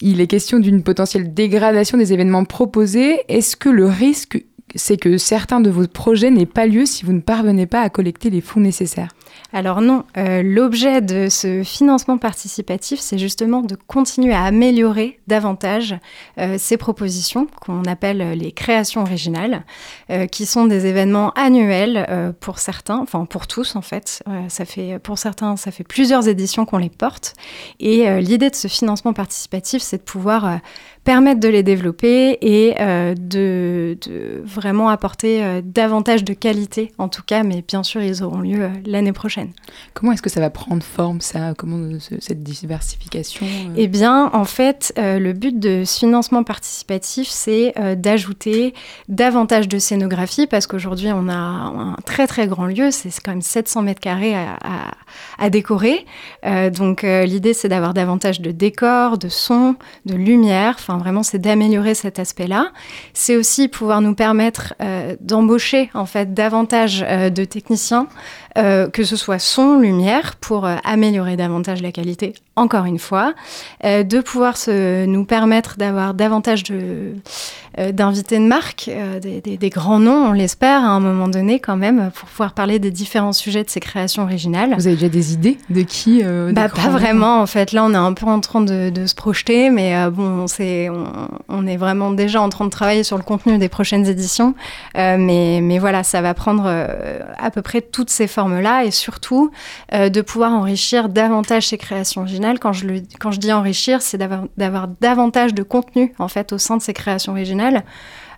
Speaker 12: Il est question d'une potentielle dégradation des événements proposés. Est-ce que le risque, c'est que certains de vos projets n'aient pas lieu si vous ne parvenez pas à collecter les fonds nécessaires?
Speaker 13: Alors non, euh, l'objet de ce financement participatif, c'est justement de continuer à améliorer davantage euh, ces propositions qu'on appelle euh, les créations originales, qui sont des événements annuels pour certains, enfin pour tous en fait. Ça fait pour certains, ça fait plusieurs éditions qu'on les porte. Et l'idée de ce financement participatif, c'est de pouvoir permettre de les développer et de, vraiment apporter davantage de qualité, en tout cas, mais bien sûr, ils auront lieu l'année prochaine.
Speaker 12: Comment est-ce que ça va prendre forme, ça? Comment euh, ce- cette diversification euh?
Speaker 13: Eh bien, en fait, euh, le but de ce financement participatif, c'est euh, d'ajouter davantage de scénographie, parce qu'aujourd'hui, on a un très très grand lieu, c'est quand même 700 mètres carrés à, à- à décorer. Euh, donc, euh, l'idée, c'est d'avoir davantage de décors, de sons, de lumière. Enfin, vraiment, c'est d'améliorer cet aspect-là. C'est aussi pouvoir nous permettre euh, d'embaucher en fait davantage euh, de techniciens, euh, que ce soit son, lumière, pour euh, améliorer davantage la qualité. Encore une fois, euh, de pouvoir se, nous permettre d'avoir davantage de euh, d'invités de marque, euh, des, des- des grands noms, on l'espère, à un moment donné quand même, pour pouvoir parler des différents sujets de ces créations originales.
Speaker 12: Vous avez déjà des idées de qui euh,
Speaker 13: Bah, pas vraiment, en fait. Là, on est un peu en train de, de se projeter, mais bon, on, on est vraiment déjà en train de travailler sur le contenu des prochaines éditions. Mais, mais voilà, ça va prendre à peu près toutes ces formes-là et surtout de pouvoir enrichir davantage ces créations originales. Quand je, dis enrichir, c'est d'avoir, davantage de contenu, en fait, au sein de ces créations originales.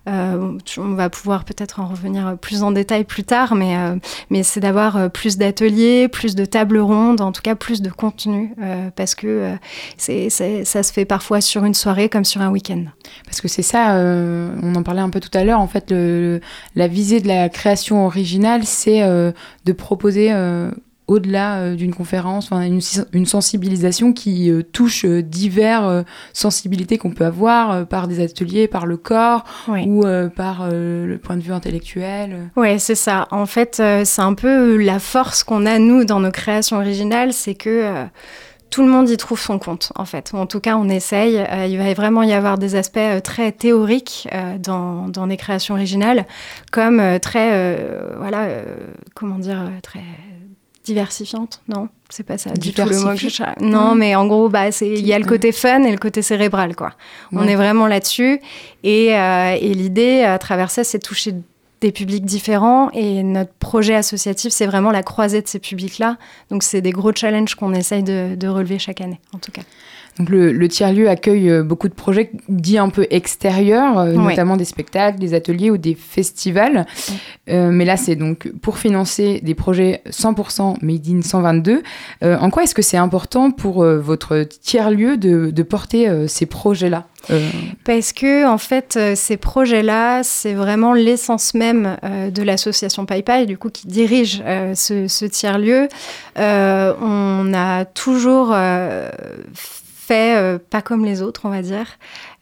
Speaker 13: Euh, on va pouvoir peut-être en revenir plus en détail plus tard, mais, euh, c'est d'avoir euh, plus d'ateliers, plus de tables rondes, en tout cas plus de contenu, parce que ça se fait parfois sur une soirée comme sur un week-end.
Speaker 12: Parce que c'est ça, on en parlait un peu tout à l'heure, en fait, la visée de la création originale, c'est de proposer, au-delà euh, d'une conférence, une, une sensibilisation qui euh, touche euh, divers euh, sensibilités qu'on peut avoir par des ateliers, par le corps, ou par le point de vue intellectuel.
Speaker 13: Ouais, c'est ça. En fait, c'est un peu la force qu'on a, nous, dans nos créations originales, c'est que tout le monde y trouve son compte, en fait. En tout cas, on essaye. Euh, il va vraiment y avoir des aspects euh, très théoriques euh, dans, dans les créations originales, comme très, voilà, comment dire, très diversifiantes, non c'est pas ça du tout le mot que je
Speaker 12: Diversifiées
Speaker 13: cherche. Non, mais en gros, bah, c'est il y a le côté fun et le côté cérébral, quoi. On est vraiment là-dessus. Et, euh, et l'idée, à travers ça, c'est toucher des publics différents. Et notre projet associatif, c'est vraiment la croisée de ces publics-là. Donc, c'est des gros challenges qu'on essaye de, de relever chaque année, en tout cas.
Speaker 12: Donc le, le tiers-lieu accueille euh, beaucoup de projets dits un peu extérieurs, euh, notamment des spectacles, des ateliers ou des festivals. Euh, mais là, c'est donc pour financer des projets 100% Made in 122. Euh, en quoi est-ce que c'est important pour votre tiers-lieu de, de porter ces projets-là
Speaker 13: Parce que, en fait, ces projets-là, c'est vraiment l'essence même de l'association PayPal, du coup, qui dirige ce, ce tiers-lieu. On a toujours fait euh, pas comme les autres, on va dire.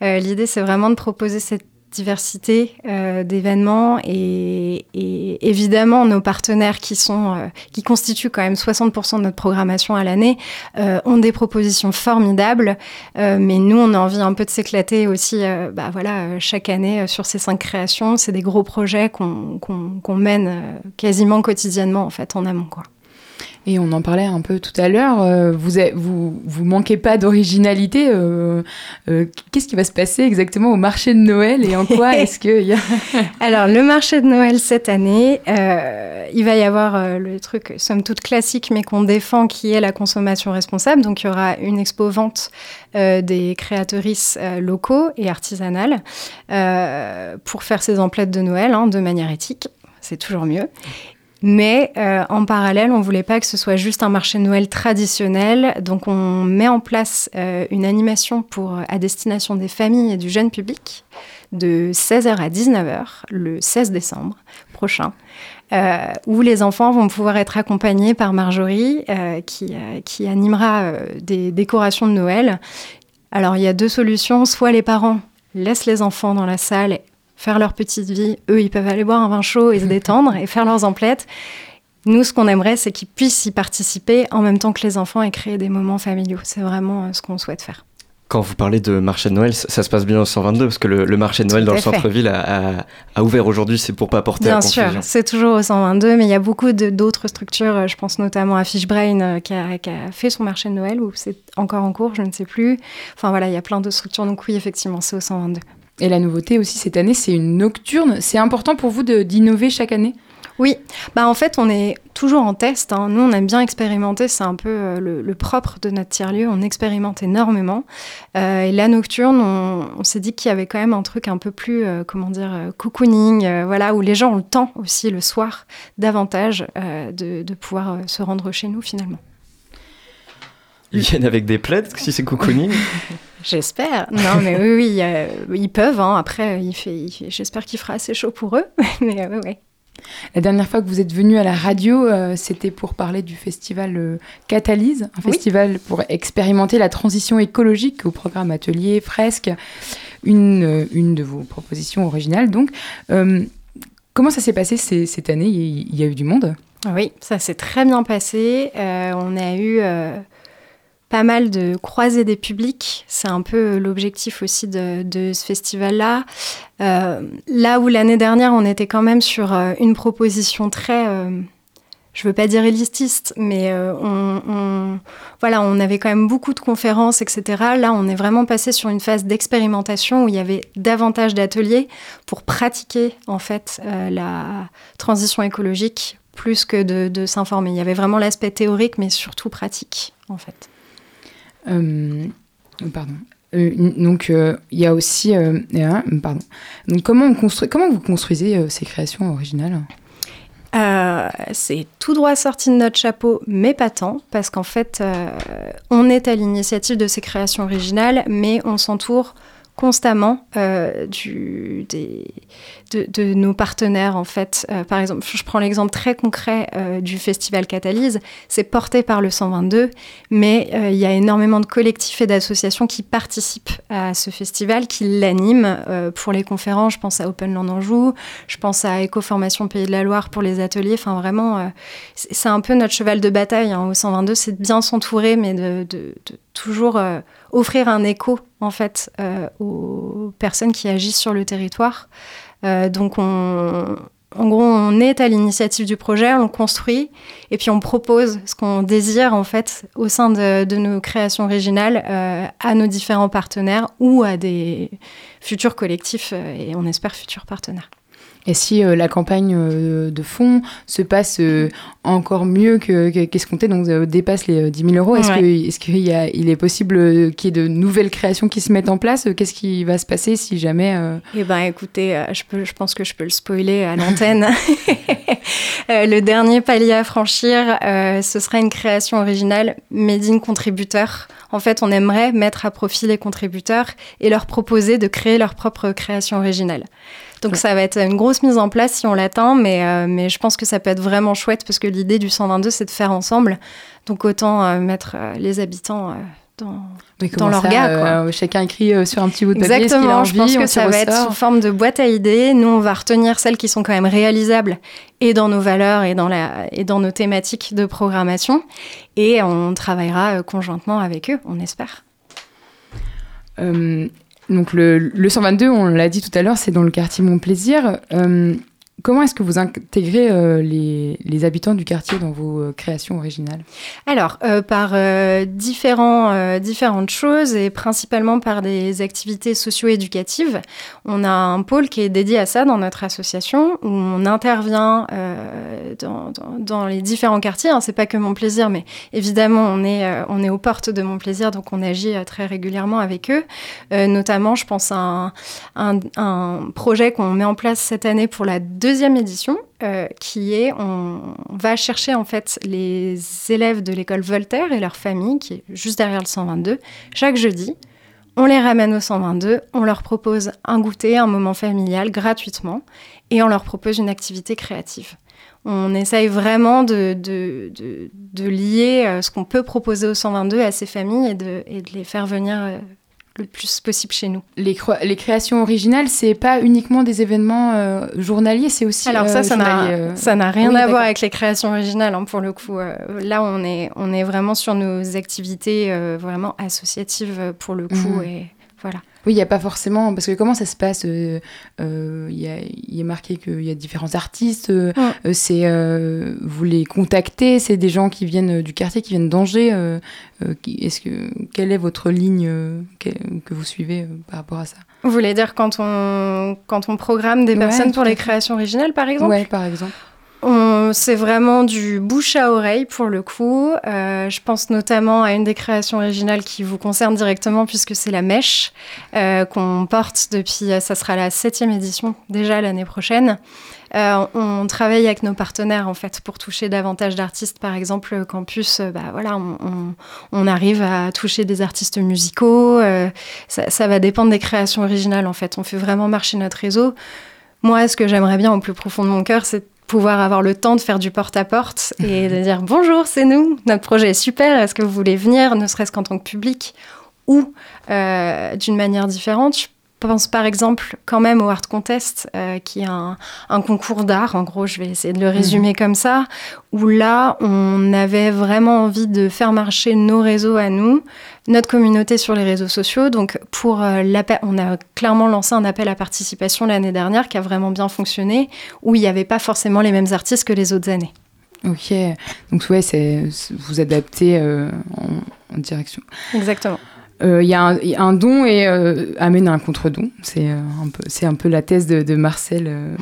Speaker 13: Euh, L'idée, c'est vraiment de proposer cette diversité euh, d'événements et, et évidemment nos partenaires qui sont euh, qui constituent quand même 60% de notre programmation à l'année euh, ont des propositions formidables. Euh, mais nous on a envie un peu de s'éclater aussi bah voilà chaque année sur ces cinq créations. C'est des gros projets qu'on qu'on mène quasiment quotidiennement en fait en amont quoi
Speaker 12: Et on en parlait un peu tout à l'heure. euh, vous, vous, vous manquez pas d'originalité. euh, euh, Qu'est-ce qui va se passer exactement au marché de Noël et en quoi est-ce que y a...
Speaker 13: Alors, le marché de Noël cette année, euh, il va y avoir le truc, somme toute classique, mais qu'on défend, qui est la consommation responsable. Donc, il y aura une expo vente des créatrices locaux et artisanales pour faire ces emplettes de Noël hein, de manière éthique. C'est toujours mieux. Mais euh, en parallèle, on voulait pas que ce soit juste un marché de Noël traditionnel. Donc, on met en place euh, une animation pour, à destination des familles et du jeune public de 16h à 19h le 16 décembre prochain, euh, où les enfants vont pouvoir être accompagnés par Marjorie, euh, qui, euh, qui animera euh, des décorations de Noël. Alors, il y a deux solutions. Soit les parents laissent les enfants dans la salle faire leur petite vie. Eux, ils peuvent aller boire un vin chaud et se détendre et faire leurs emplettes. Nous, ce qu'on aimerait, c'est qu'ils puissent y participer en même temps que les enfants et créer des moments familiaux. C'est vraiment euh, ce qu'on souhaite faire.
Speaker 2: Quand vous parlez de marché de Noël, ça, ça se passe bien au 122 parce que le, le marché de Noël
Speaker 13: Tout
Speaker 2: dans le centre-ville a, a- a ouvert aujourd'hui, c'est pour pas porter à
Speaker 13: Bien sûr,
Speaker 2: confusion.
Speaker 13: c'est toujours au 122, mais il y a beaucoup d'autres structures. euh, Je pense notamment à Fishbrain euh, qui, a, qui a fait son marché de Noël ou c'est encore en cours, je ne sais plus. Enfin voilà, il y a plein de structures. Donc oui, effectivement, c'est au 122.
Speaker 12: Et la nouveauté aussi cette année, c'est une nocturne. C'est important pour vous de- d'innover chaque année?
Speaker 13: Oui, bah en fait, on est toujours en test. hein. Nous, on aime bien expérimenter. C'est un peu euh, le, le propre de notre tiers-lieu. On expérimente énormément. Euh, et la nocturne, on, on s'est dit qu'il y avait quand même un truc un peu plus, euh, comment dire, cocooning, euh, voilà, où les gens ont le temps aussi le soir davantage euh, de, de pouvoir se rendre chez nous finalement.
Speaker 2: Ils viennent avec des plaids si c'est cocooning.
Speaker 13: J'espère. Non, mais oui, oui, euh, ils peuvent. hein. Après, il fait, il fait- j'espère qu'il fera assez chaud pour eux. mais euh, ouais.
Speaker 12: La dernière fois que vous êtes venu à la radio, euh, c'était pour parler du festival euh, Catalyse, un
Speaker 13: Oui.
Speaker 12: festival pour expérimenter la transition écologique au programme Atelier, Fresque, une, euh, une de vos propositions originales. Donc, Euh, comment ça s'est passé ces- cette année? Il, y a eu du monde?
Speaker 13: Oui, ça s'est très bien passé. Euh, on a eu euh, pas mal de croisées des publics. C'est un peu l'objectif aussi de, ce festival-là. Euh, là où l'année dernière, on était quand même sur euh, une proposition très... euh, je veux pas dire élitiste, mais euh, on, voilà, on avait quand même beaucoup de conférences, etc. Là, on est vraiment passé sur une phase d'expérimentation où il y avait davantage d'ateliers pour pratiquer en fait la transition écologique plus que de, de s'informer. Il y avait vraiment l'aspect théorique, mais surtout pratique en fait.
Speaker 12: Euh, pardon. Euh, donc, euh, il y a aussi. euh, pardon. Donc, comment, vous construisez ces créations originales?
Speaker 13: C'est tout droit sorti de notre chapeau, mais pas tant, parce qu'en fait, on est à l'initiative de ces créations originales, mais on s'entoure constamment euh, de, nos partenaires en fait. Euh, par exemple, je prends l'exemple très concret euh, du festival Catalyse. C'est porté par le 122, mais il y a énormément de collectifs et d'associations qui participent à ce festival, qui l'animent pour les conférences. Je pense à Open Land Anjou, je pense à Écoformation Pays de la Loire pour les ateliers. Enfin, vraiment, c'est un peu notre cheval de bataille hein, au 122, c'est de bien s'entourer, mais de toujours euh, offrir un écho en fait euh, aux personnes qui agissent sur le territoire. Euh, donc on, en gros, on est à l'initiative du projet, on construit et puis on propose ce qu'on désire en fait au sein de, de nos créations originales à nos différents partenaires ou à des futurs collectifs et on espère futurs partenaires.
Speaker 12: Et si euh, la campagne euh, de fonds se passe euh, encore mieux que, que- qu'escompté, donc euh, dépasse les euh, 10 000 euros, est-ce
Speaker 13: Ouais.
Speaker 12: que- est-ce qu'il y a, il est possible qu'il y ait de nouvelles créations qui se mettent en place Qu'est-ce qui va se passer si jamais
Speaker 13: Eh ben, écoutez, je, peux, je pense que je peux le spoiler à l'antenne. Le dernier palier à franchir, ce sera une création originale made in contributeur. En fait, on aimerait mettre à profit les contributeurs et leur proposer de créer leur propre création originale. Donc ça va être une grosse mise en place si on l'atteint, mais, euh, mais je pense que ça peut être vraiment chouette parce que l'idée du 122, c'est de faire ensemble. Donc autant euh, mettre euh, les habitants dans,
Speaker 12: oui,
Speaker 13: dans leur
Speaker 12: ça,
Speaker 13: gars. quoi.
Speaker 12: Chacun écrit euh, sur un petit bout de papier ce qu'il a
Speaker 13: Exactement,
Speaker 12: envie,
Speaker 13: je pense que ça va être sous forme de boîte à idées. Nous, on va retenir celles qui sont quand même réalisables et dans nos valeurs et dans, la, et dans nos thématiques de programmation. Et on travaillera conjointement avec eux, on espère.
Speaker 12: Euh, donc le, le 122, on l'a dit tout à l'heure, c'est dans le quartier Montplaisir. Euh, Comment est-ce que vous intégrez euh, les, habitants du quartier dans vos euh, créations originales?
Speaker 13: Alors, euh, par différents, différentes choses et principalement par des activités socio-éducatives. On a un pôle qui est dédié à ça dans notre association où on intervient dans, les différents quartiers. Hein, c'est pas que mon plaisir, mais évidemment, on est, on est aux portes de mon plaisir, donc on agit très régulièrement avec eux. Notamment, je pense à un- un projet qu'on met en place cette année pour la deuxième édition, euh, qui est on, va chercher en fait les élèves de l'école Voltaire et leur famille, qui est juste derrière le 122, chaque jeudi. On les ramène au 122, on leur propose un goûter, un moment familial gratuitement, et on leur propose une activité créative. On essaye vraiment de, de, de- lier euh, ce qu'on peut proposer au 122 à ces familles et de, et les faire venir euh, le plus possible chez nous.
Speaker 12: les, les créations originales, c'est pas uniquement des événements euh, journaliers, c'est aussi.
Speaker 13: Alors
Speaker 12: euh,
Speaker 13: ça, ça n'a,
Speaker 12: journalier, euh.
Speaker 13: ça n'a rien
Speaker 12: Oui,
Speaker 13: à voir avec les créations originales, hein, pour le coup. Euh, là, on est, on est vraiment sur nos activités euh, vraiment associatives, euh, pour le coup.
Speaker 12: Mhm.
Speaker 13: Et voilà.
Speaker 12: Oui, il n'y a pas forcément. Parce que comment ça se passe euh, euh, Il y, a, marqué qu'il y a différents artistes. euh, euh, c'est, euh, vous les contactez C'est des gens qui viennent euh, du quartier, qui viennent d'Angers euh, euh, est-ce que, Quelle est votre ligne euh, que, que vous suivez euh, par rapport à ça?
Speaker 13: Vous voulez dire quand on, quand on programme des
Speaker 12: Ouais,
Speaker 13: personnes pour les créations originales, par exemple?
Speaker 12: Ouais, par exemple.
Speaker 13: C'est vraiment du bouche à oreille pour le coup. Euh, je pense notamment à une des créations originales qui vous concerne directement puisque c'est la mèche euh, qu'on porte depuis, ça sera la septième édition déjà l'année prochaine. Euh, on travaille avec nos partenaires en fait pour toucher davantage d'artistes. Par exemple, le campus, bah voilà, on, arrive à toucher des artistes musicaux. ça, ça va dépendre des créations originales en fait. On fait vraiment marcher notre réseau. Moi, ce que j'aimerais bien au plus profond de mon cœur, c'est pouvoir avoir le temps de faire du porte-à-porte et de dire bonjour, c'est nous, notre projet est super, est-ce que vous voulez venir, ne serait-ce qu'en tant que public ou euh, d'une manière différente? Je pense par exemple quand même au Art Contest, euh, qui est un, un concours d'art, en gros, je vais essayer de le résumer comme ça, où là, on avait vraiment envie de faire marcher nos réseaux à nous, notre communauté sur les réseaux sociaux. Donc, pour euh, l'appel, on a clairement lancé un appel à participation l'année dernière qui a vraiment bien fonctionné, où il n'y avait pas forcément les mêmes artistes que les autres années.
Speaker 12: Ok. Donc, ouais, c'est, c'est- vous adaptez euh, en, en direction.
Speaker 13: Exactement.
Speaker 12: Euh, Il y, a un- il y a un don et euh, amène un contre-don. C'est euh, un peu, c'est un peu la thèse de, de Marcel, euh,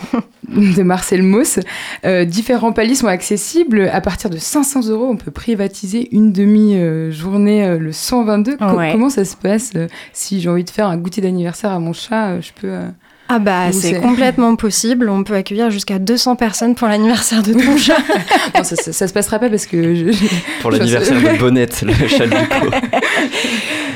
Speaker 12: de Marcel Mauss. Euh, différents paliers sont accessibles. À partir de 500 euros, on peut privatiser une demi-journée euh, le 122. Co-
Speaker 13: Ouais.
Speaker 12: comment ça se passe euh, si j'ai envie de faire un goûter d'anniversaire à mon chat euh, Je peux. euh,
Speaker 13: Ah bah c'est complètement possible, on peut accueillir jusqu'à 200 personnes pour l'anniversaire de ton chat.
Speaker 12: non, ça, ça, ça se passera pas parce que je- je-
Speaker 2: Pour l'anniversaire de Bonnette, le chat du coup.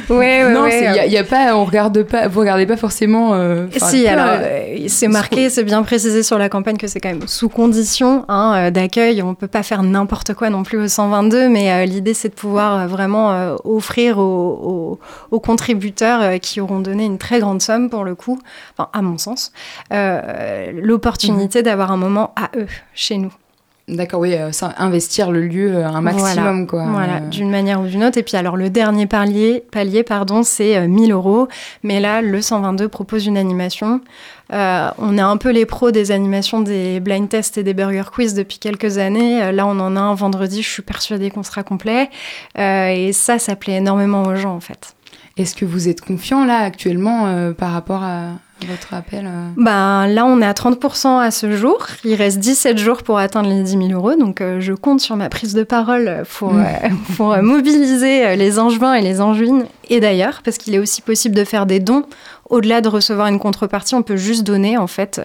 Speaker 13: Ouais, ouais,
Speaker 12: non,
Speaker 13: ouais.
Speaker 12: il y, a- y a pas, on regarde pas, vous regardez pas forcément. euh,
Speaker 13: Si, alors
Speaker 12: euh,
Speaker 13: euh, c'est marqué, c'est bien précisé sur la campagne que c'est quand même sous condition hein, euh, d'accueil. On peut pas faire n'importe quoi non plus au 122, mais euh, l'idée c'est de pouvoir euh, vraiment euh, offrir aux, aux- aux contributeurs euh, qui auront donné une très grande somme pour le coup, enfin à mon sens, euh, l'opportunité d'avoir un moment à eux chez nous.
Speaker 12: D'accord, oui, euh, investir le lieu euh, un maximum,
Speaker 13: Voilà,
Speaker 12: quoi.
Speaker 13: Voilà,
Speaker 12: Euh,
Speaker 13: d'une manière ou d'une autre. Et puis alors le dernier palier, palier pardon, c'est euh, 1000 euros. Mais là, le 122 propose une animation. On est un peu les pros des animations des blind tests et des burger quiz depuis quelques années. Là, on en a un vendredi. Je suis persuadée qu'on sera complet. Et ça, ça plaît énormément aux gens en fait.
Speaker 12: Est-ce que vous êtes confiant là actuellement euh, par rapport à votre appel euh
Speaker 13: Ben, là, on est à 30% à ce jour. Il reste 17 jours pour atteindre les 10 000 euros. Donc, euh, je compte sur ma prise de parole pour,
Speaker 12: Mm.
Speaker 13: pour mobiliser les angevins et les angevines. Et d'ailleurs, parce qu'il est aussi possible de faire des dons. Au-delà de recevoir une contrepartie, on peut juste donner, en fait.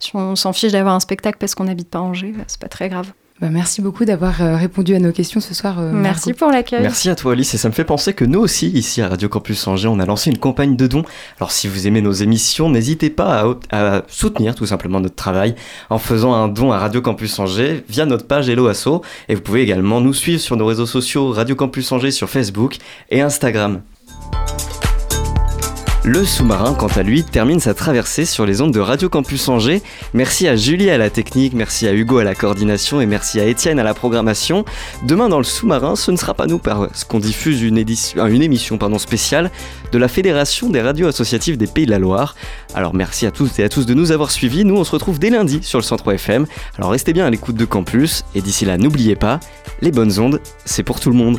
Speaker 13: si on s'en fiche d'avoir un spectacle parce qu'on n'habite pas Angers, euh, c'est pas très grave.
Speaker 12: Bah, Merci beaucoup d'avoir euh, répondu à nos questions ce soir. euh,
Speaker 13: Merci pour l'accueil.
Speaker 2: Merci à toi Alice et ça me fait penser que nous aussi ici à Radio Campus Angers on a lancé une campagne de dons. Alors si vous aimez nos émissions n'hésitez pas à, à soutenir tout simplement notre travail en faisant un don à Radio Campus Angers via notre page Hello Asso et vous pouvez également nous suivre sur nos réseaux sociaux Radio Campus Angers sur Facebook et Instagram. Le sous-marin, quant à lui, termine sa traversée sur les ondes de Radio Campus Angers. Merci à Julie à la technique, merci à Hugo à la coordination et merci à Étienne à la programmation. Demain dans le sous-marin, ce ne sera pas nous parce qu'on diffuse une, édition, une émission spéciale de la Fédération des radios associatives des Pays de la Loire. Alors merci à tous et à tous de nous avoir suivis. Nous, on se retrouve dès lundi sur le 103 FM. Alors restez bien à l'écoute de Campus et d'ici là, n'oubliez pas, les bonnes ondes, c'est pour tout le monde.